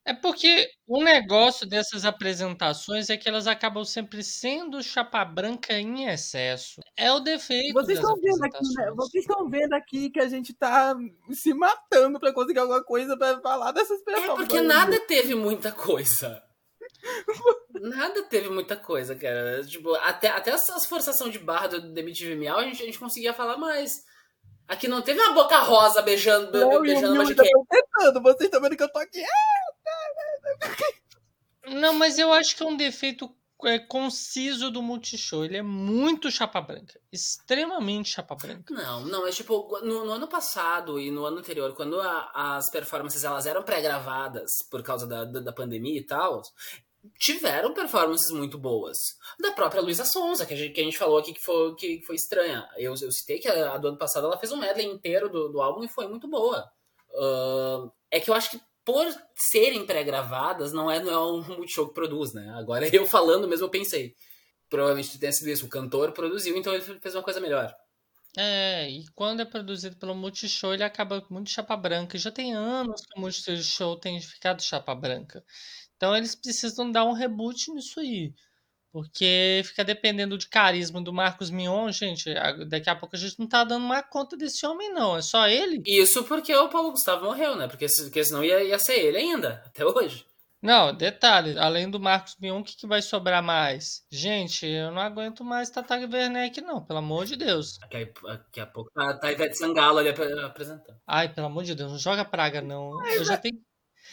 É porque o negócio dessas apresentações é que elas acabam sempre sendo chapa branca em excesso. É o defeito Vocês estão vendo aqui, né? Vocês estão vendo aqui que a gente tá se matando pra conseguir alguma coisa pra falar dessas É pessoas. porque nada teve muita coisa. Nada teve muita coisa, cara. Tipo, até, até essas forçação de barra do MTV Miau, a gente, a gente conseguia falar mais. Aqui não teve uma boca rosa beijando, be- Não, beijando eu tô tentando. Vocês estão vendo que eu tô aqui. Não, mas eu acho que é um defeito é, conciso do Multishow. Ele é muito chapa branca. Extremamente chapa branca. Não, não, é tipo, no, no ano passado e no ano anterior, quando a- as performances elas eram pré-gravadas por causa da, da, da pandemia e tal, tiveram performances muito boas. Da própria Luísa Sonza, que a gente, que a gente falou aqui que foi, que foi estranha. Eu, eu citei que a, a do ano passado ela fez um medley inteiro do, do álbum e foi muito boa. Ahn, é que eu acho que por serem pré-gravadas, não é, não é um multishow que produz, né? Agora eu falando mesmo, eu pensei. Provavelmente tenha sido isso. O cantor produziu, então ele fez uma coisa melhor. É, e quando é produzido pelo Multishow, ele acaba muito chapa branca. Já tem anos que o Multishow tem ficado chapa branca. Então eles precisam dar um reboot nisso aí. Porque fica dependendo de carisma do Marcos Mion, gente. Daqui a pouco a gente não tá dando uma conta desse homem, não. É só ele. Isso porque o Paulo Gustavo morreu, né? Porque, porque senão ia, ia ser ele ainda, até hoje. Não, detalhe, além do Marcos Mion, o que, que vai sobrar mais? Gente, eu não aguento mais Tata Werneck, não, pelo amor de Deus. Daqui a, daqui a pouco tá, tá Ivete Sangalo ali ap- apresentando. Ai, pelo amor de Deus, não joga praga, não. Eu já tenho.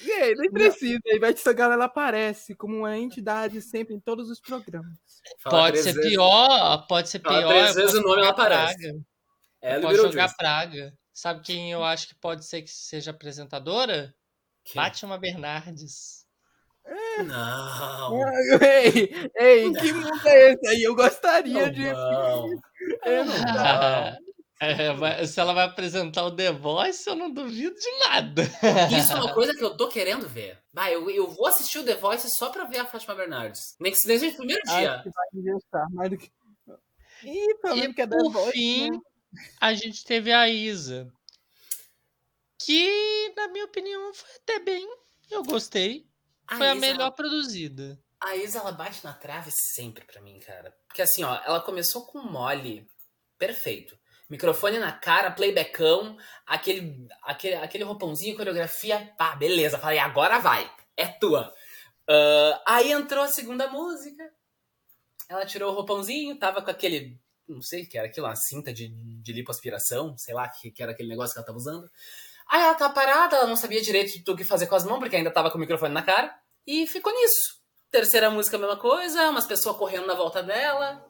E aí, nem precisa. A Ivete Sangalo ela aparece como uma entidade sempre em todos os programas. Fala Pode ser vezes. pior, pode ser Fala pior. três vezes o nome, ela jogar aparece. praga. É, posso virou jogar Juice. praga. Sabe quem eu acho que pode ser que seja apresentadora? Quem? Fátima Bernardes. Não. Ei, ei, que mundo é esse aí? Eu gostaria Não, de. não. Eu não- É, vai- se ela vai apresentar o The Voice, eu não duvido de nada. Isso é uma coisa que eu tô querendo ver. Vai, eu, eu vou assistir o The Voice só pra ver a Fátima Bernardes. Nem que se seja no primeiro dia. Acho que vai me gostar mais do que. Ih, falando E que é da por voz, fim, né? a gente teve a Isa. Que, na minha opinião, foi até bem. Eu gostei. Foi a Isa, melhor produzida. A Isa, ela bate na trave sempre pra mim, cara. Porque assim, ó, ela começou com mole perfeito. Microfone na cara, playbackão, aquele, aquele, aquele roupãozinho, coreografia, pá, beleza. Falei, agora vai, é tua. Ah, aí entrou a segunda música, ela tirou o roupãozinho, tava com aquele, não sei o que era aquilo, uma cinta de, de lipoaspiração, sei lá, que, que era aquele negócio que ela tava usando. Aí ela tava parada, ela não sabia direito do que fazer com as mãos, porque ainda tava com o microfone na cara, e ficou nisso. Terceira música, a mesma coisa, umas pessoas correndo na volta dela.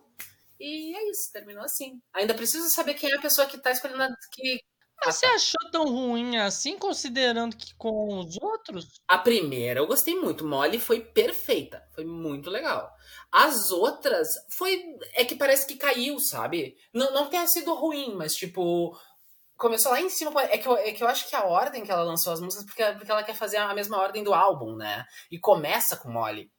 E é isso, terminou assim. Ainda preciso saber quem é a pessoa que tá escolhendo. a- Que... Mas você achou tão ruim assim, considerando que com os outros? A primeira eu gostei muito. Molly foi perfeita. Foi muito legal. As outras foi. É que parece que caiu, sabe? Não, não tenha sido ruim, mas tipo. Começou lá em cima. É que, eu, é que eu acho que a ordem que ela lançou as músicas, porque, porque ela quer fazer a mesma ordem do álbum, né? E começa com Molly.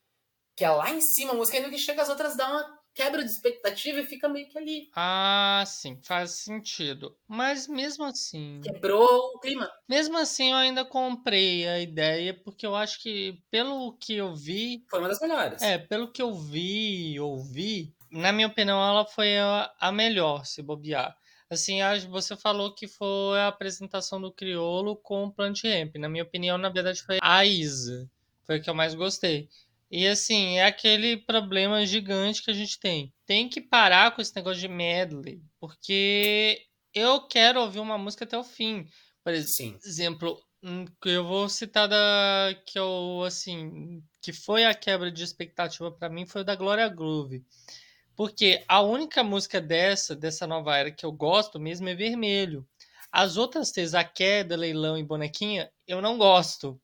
Que é lá em cima a música, ainda que chega as outras dá uma quebra de expectativa e fica meio que ali. Ah, sim, faz sentido. Mas mesmo assim, Quebrou o clima. mesmo assim eu ainda comprei a ideia, porque eu acho que pelo que eu vi, Foi uma das melhores. é, pelo que eu vi e ouvi, na minha opinião ela foi a, a melhor, se bobear. Assim, você falou que foi a apresentação do Criolo com o Plant Ramp. Na minha opinião, na verdade, foi a Isa. Foi a que eu mais gostei. E assim, é aquele problema gigante que a gente tem. Tem que parar com esse negócio de medley, porque eu quero ouvir uma música até o fim. Por ex- Sim. exemplo, hum, que eu vou citar da que eu assim, que foi a quebra de expectativa pra mim foi o da Glória Groove. Porque a única música dessa, dessa nova era que eu gosto mesmo é Vermelho. As outras três, A Queda, Leilão e Bonequinha, eu não gosto.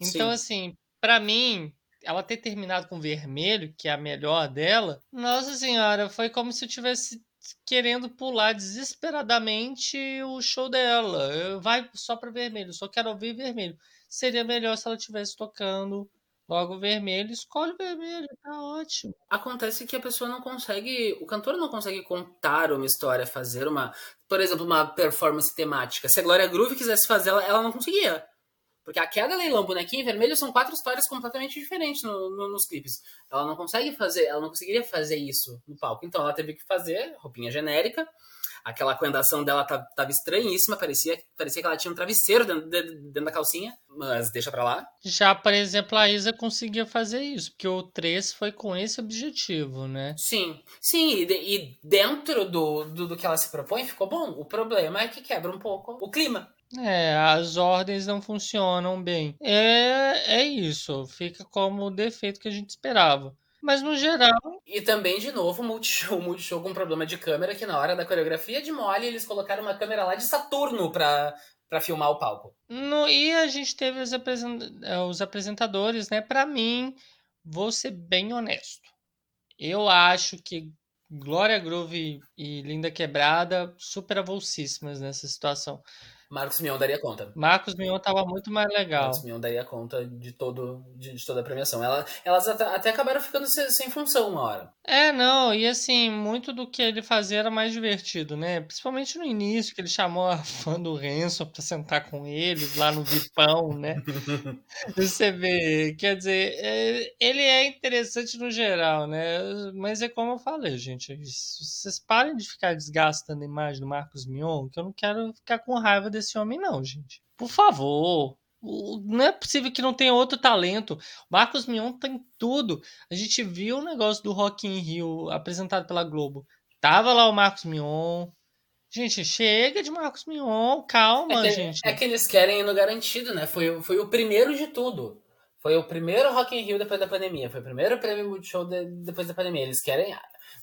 Então, Sim. assim, para mim, ela ter terminado com vermelho, que é a melhor dela, nossa senhora, foi como se eu tivesse querendo pular desesperadamente o show dela. Vai só para vermelho, só quero ouvir vermelho. Seria melhor se ela estivesse tocando logo vermelho, escolhe o vermelho, tá ótimo. Acontece que a pessoa não consegue, o cantor não consegue contar uma história, fazer uma, por exemplo, uma performance temática. Se a Glória Groove quisesse fazer, ela, ela não conseguia. Porque a queda, leilão, bonequinho vermelho são quatro histórias completamente diferentes no, no, nos clipes. Ela não consegue fazer, ela não conseguiria fazer isso no palco. Então ela teve que fazer roupinha genérica. Aquela coendação dela tava estranhíssima, parecia, parecia que ela tinha um travesseiro dentro, dentro da calcinha, mas deixa pra lá. Já, por exemplo, a Isa conseguia fazer isso, porque o 3 foi com esse objetivo, né? Sim, sim, e, e dentro do, do, do que ela se propõe ficou bom. O problema é que quebra um pouco o clima. É, as ordens não funcionam bem. É, é isso, fica como o defeito que a gente esperava. Mas no geral. E também, de novo, o Multishow, Multishow com um problema de câmera, que na hora da coreografia de mole, eles colocaram uma câmera lá de Saturno pra, pra filmar o palco. No, e a gente teve os, apresent, os apresentadores, né? Pra mim, vou ser bem honesto. Eu acho que Glória Groove e Linda Quebrada super avulsíssimas nessa situação. Marcos Mion daria conta. Marcos Mion tava muito mais legal. Marcos Mion daria conta de, todo, de, de toda a premiação. Ela, elas até, até acabaram ficando sem, sem, função uma hora. É, não, e assim, muito do que ele fazia era mais divertido, né? Principalmente no início, que ele chamou a fã do Renzo pra sentar com eles lá no Vipão, né? Você vê, quer dizer, é, ele é interessante no geral, né? Mas é como eu falei, gente, vocês parem de ficar desgastando a imagem do Marcos Mion, que eu não quero ficar com raiva desse desse homem, não, gente. Por favor. Não é possível que não tenha outro talento. Marcos Mion tem tudo. A gente viu o negócio do Rock in Rio apresentado pela Globo. Tava lá o Marcos Mion. Gente, chega de Marcos Mion, calma, é que, gente. É que eles querem ir no garantido, né? Foi, foi o primeiro de tudo. Foi o primeiro Rock in Rio depois da pandemia. Foi o primeiro prêmio Multishow de, depois da pandemia. Eles querem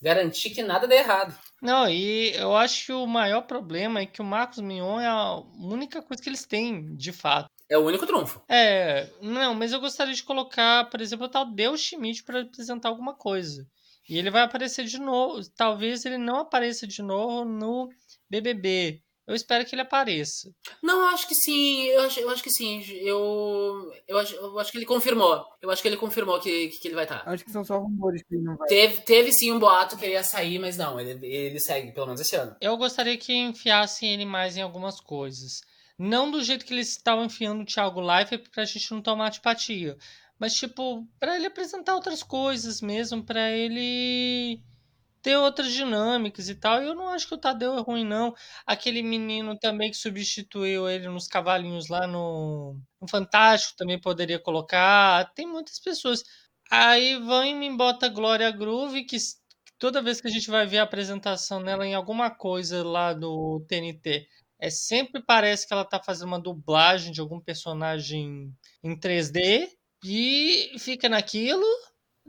garantir que nada dê errado. Não, e eu acho que o maior problema é que o Marcos Mion é a única coisa que eles têm, de fato. É o único trunfo. É, não, mas eu gostaria de colocar, por exemplo, o tal Deus Schmidt para apresentar alguma coisa. E ele vai aparecer de novo. Talvez ele não apareça de novo no BBB. Eu espero que ele apareça. Não, eu acho que sim. Eu acho, eu acho que sim. Eu, eu, acho, eu acho que ele confirmou. Eu acho que ele confirmou que, que ele vai estar. Acho que são só rumores que ele não vai. Teve, teve sim um boato que ele ia sair, mas não. Ele, ele segue, pelo menos esse ano. Eu gostaria que enfiassem ele mais em algumas coisas. Não do jeito que eles estavam enfiando o Thiago Life pra gente não tomar antipatia. Mas, tipo, para ele apresentar outras coisas mesmo, para ele ter outras dinâmicas e tal. Eu não acho que o Tadeu é ruim, não. Aquele menino também que substituiu ele nos cavalinhos lá no, no Fantástico também poderia colocar. Tem muitas pessoas. Aí vão e me bota Glória Groove, que toda vez que a gente vai ver a apresentação dela em alguma coisa lá do TNT, é sempre parece que ela tá fazendo uma dublagem de algum personagem em 3D e fica naquilo.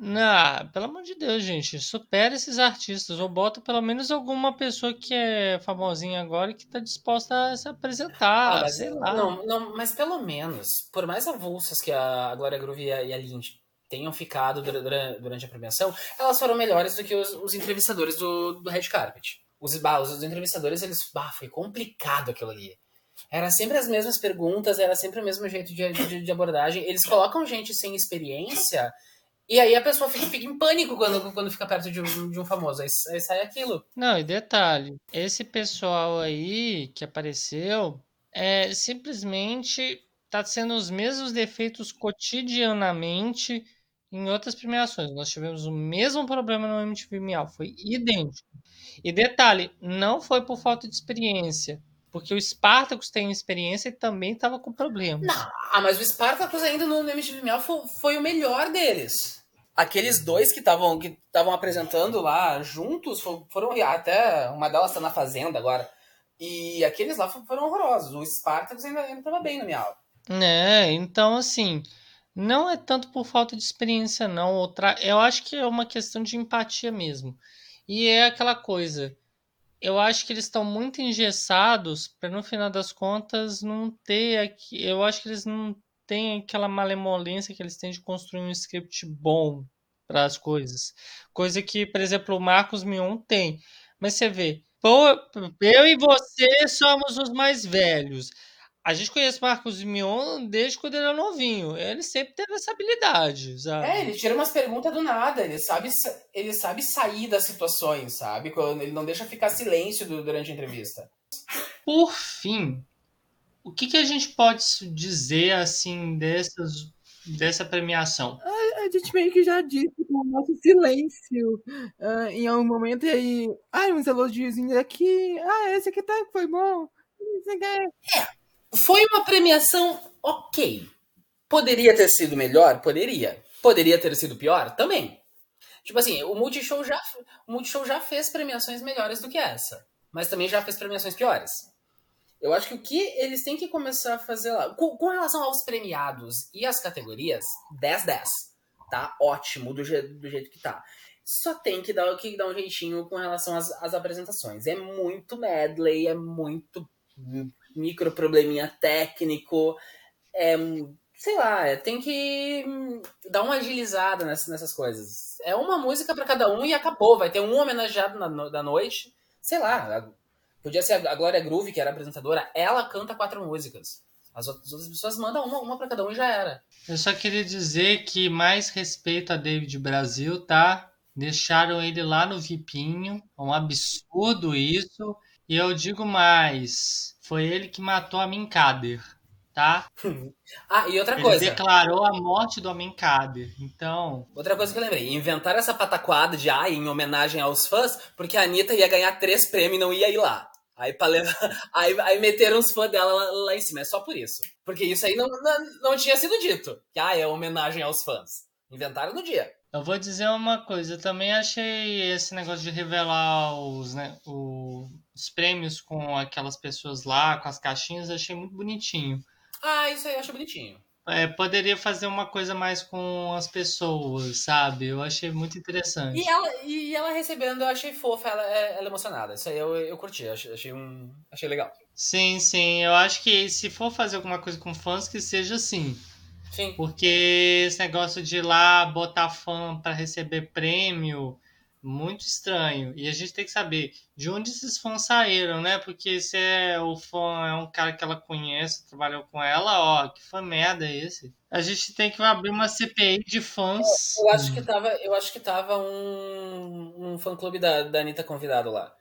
Não, pelo amor de Deus, gente, supera esses artistas, ou bota pelo menos alguma pessoa que é famosinha agora e que tá disposta a se apresentar, ah, mas, sei lá. Não, não, mas pelo menos, por mais avulsas que a Glória Groove e a, Lindy tenham ficado durante, durante a premiação, elas foram melhores do que os, os entrevistadores do, do Red Carpet. Os, bah, os, os entrevistadores, eles, bah, foi complicado aquilo ali. Era sempre as mesmas perguntas, era sempre o mesmo jeito de, de, de abordagem. Eles colocam gente sem experiência e aí a pessoa fica, fica em pânico quando, quando fica perto de um, de um famoso. Aí, aí sai aquilo. Não, e detalhe: esse pessoal aí que apareceu é simplesmente tá sendo os mesmos defeitos cotidianamente em outras premiações. Nós tivemos o mesmo problema no MTV Miau, foi idêntico. E detalhe, não foi por falta de experiência, porque o Spartacus tem experiência e também estava com problemas. Não, ah, mas o Spartacus ainda no MTV Miau foi, foi o melhor deles aqueles dois que estavam que estavam apresentando lá juntos foram até uma delas está na fazenda agora. E aqueles lá foram horrorosos. O Spartacus ainda estava bem no Miau é então assim não é tanto por falta de experiência não. Outra eu acho que é uma questão de empatia mesmo. E é aquela coisa eu acho que eles estão muito engessados para no final das contas não ter aqui eu acho que eles não tem aquela malemolência que eles têm de construir um script bom para as coisas. Coisa que, por exemplo, o Marcos Mion tem. Mas você vê, pô, eu e você somos os mais velhos. A gente conhece Marcos Mion desde quando ele era novinho. Ele sempre teve essa habilidade, sabe? É, ele tira umas perguntas do nada. Ele sabe, ele sabe sair das situações, sabe? Quando ele não deixa ficar silêncio durante a entrevista. Por fim, o que, que a gente pode dizer assim dessas, dessa premiação? A, a gente meio que já disse com o nosso silêncio uh, em algum momento e aí, ai, uns elogiozinhos aqui, ah, esse aqui tá, foi bom. É, foi uma premiação ok. Poderia ter sido melhor? Poderia. Poderia ter sido pior? Também. Tipo assim, o Multishow já, o Multishow já fez premiações melhores do que essa. Mas também já fez premiações piores. Eu acho que o que eles têm que começar a fazer lá. Com, com relação aos premiados e as categorias, 10-10. Tá ótimo do, je, do jeito que tá. Só tem que dar, que dar um jeitinho com relação às, às apresentações. É muito medley, é muito micro probleminha técnico. É, sei lá, é, tem que dar uma agilizada nessas, nessas coisas. É uma música para cada um e acabou. Vai ter um homenageado na, da noite. Sei lá, podia ser a Glória Groove, que era apresentadora, ela canta quatro músicas. As outras pessoas mandam uma, uma para cada um e já era. Eu só queria dizer que mais respeito a David Brasil, tá? Deixaram ele lá no Vipinho. É um absurdo isso. E eu digo mais, foi ele que matou a Minkader, tá? ah, e outra ele coisa. Declarou a morte do Minkader. Então. Outra coisa que eu lembrei: inventaram essa pataquada de ai, em homenagem aos fãs, porque a Anitta ia ganhar três prêmios e não ia ir lá. Aí, pra levar, aí, aí meteram os fãs dela lá, lá, em cima. É só por isso. Porque isso aí não, não, não tinha sido dito. Que ah, é homenagem aos fãs. Inventaram no dia. Eu vou dizer uma coisa, eu também achei esse negócio de revelar os, né, os prêmios com aquelas pessoas lá, com as caixinhas, achei muito bonitinho. Ah, isso aí eu acho bonitinho. É, poderia fazer uma coisa mais com as pessoas, sabe? Eu achei muito interessante. E ela, e ela recebendo, eu achei fofa, ela, ela emocionada. Isso aí eu, eu curti, achei, achei, um, achei legal. Sim, sim. Eu acho que se for fazer alguma coisa com fãs, que seja assim. Sim. Porque esse negócio de ir lá botar fã para receber prêmio, muito estranho. E a gente tem que saber de onde esses fãs saíram, né? Porque se é, o fã é um cara que ela conhece, trabalhou com ela, ó, que fã merda é esse? A gente tem que abrir uma CPI de fãs. Eu, eu acho que tava, eu acho que tava um, um fã clube da, da Anitta convidado lá.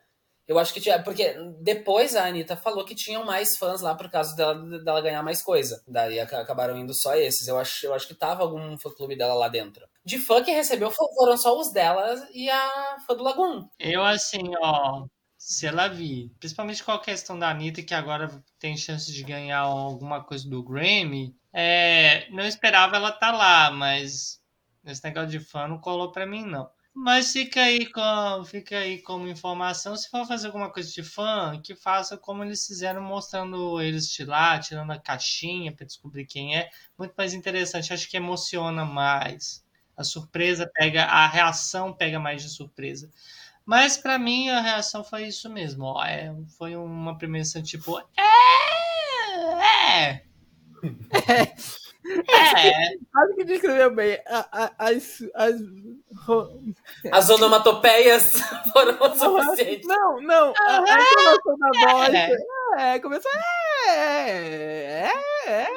Eu acho que tinha. Porque depois a Anitta falou que tinham mais fãs lá por causa dela, dela ganhar mais coisa. Daí acabaram indo só esses. Eu acho, eu acho que tava algum fã clube dela lá dentro. De fã que recebeu foram só os dela e a fã do Lagoon. Eu, assim, ó. Se ela vir, principalmente com a questão da Anitta, que agora tem chance de ganhar alguma coisa do Grammy, é, não esperava ela estar tá lá, mas esse negócio de fã não colou pra mim, não. Mas fica aí, com, fica aí como informação. Se for fazer alguma coisa de fã, que faça como eles fizeram, mostrando eles de lá, tirando a caixinha para descobrir quem é. Muito mais interessante. Acho que emociona mais. A surpresa pega, a reação pega mais de surpresa. Mas para mim a reação foi isso mesmo. Ó, é, foi uma premiação tipo. É! É! é. É. Acho que descreveu bem. As, as, as onomatopeias foram o suficientes. Não, não. A, a entonação da voz. É, é começou. É, é, é,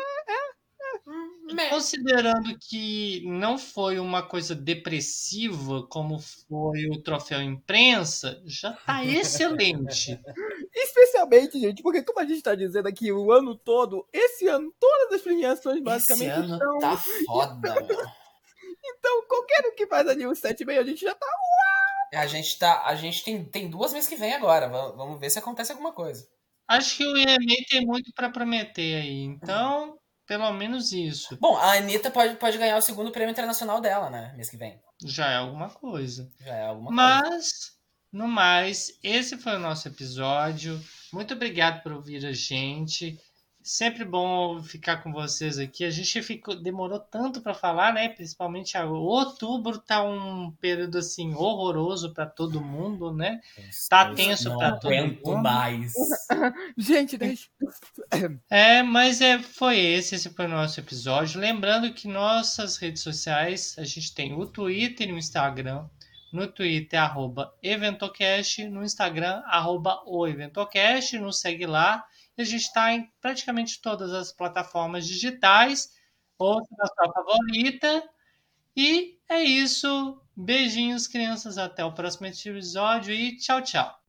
Considerando que não foi uma coisa depressiva como foi o troféu imprensa, já tá excelente. Especialmente, gente, porque como a gente tá dizendo aqui o ano todo, esse ano, todas as premiações basicamente. Esse ano estão... tá foda, Então, qualquer um que faz ali um 7,5, a gente já tá. A gente tá. A gente tem, tem duas meses que vem agora. Vamos ver se acontece alguma coisa. Acho que o EMA tem muito para prometer aí. Então, pelo menos isso. Bom, a Anitta pode, pode ganhar o segundo prêmio internacional dela, né? Mês que vem. Já é alguma coisa. Já é alguma Mas, coisa. Mas, no mais, esse foi o nosso episódio. Muito obrigado por ouvir a gente. Sempre bom ficar com vocês aqui. A gente ficou, demorou tanto para falar, né? Principalmente a outubro tá um período assim horroroso para todo mundo, né? Tá tenso para todo mundo. mais. gente, deixa. É, mas é, foi esse, esse foi o nosso episódio. Lembrando que nossas redes sociais, a gente tem o Twitter e o Instagram. No Twitter, arroba Eventocast, no Instagram, arroba o Eventocast, nos segue lá. A gente está em praticamente todas as plataformas digitais. Ouça a sua favorita. E é isso. Beijinhos, crianças. Até o próximo episódio e tchau, tchau.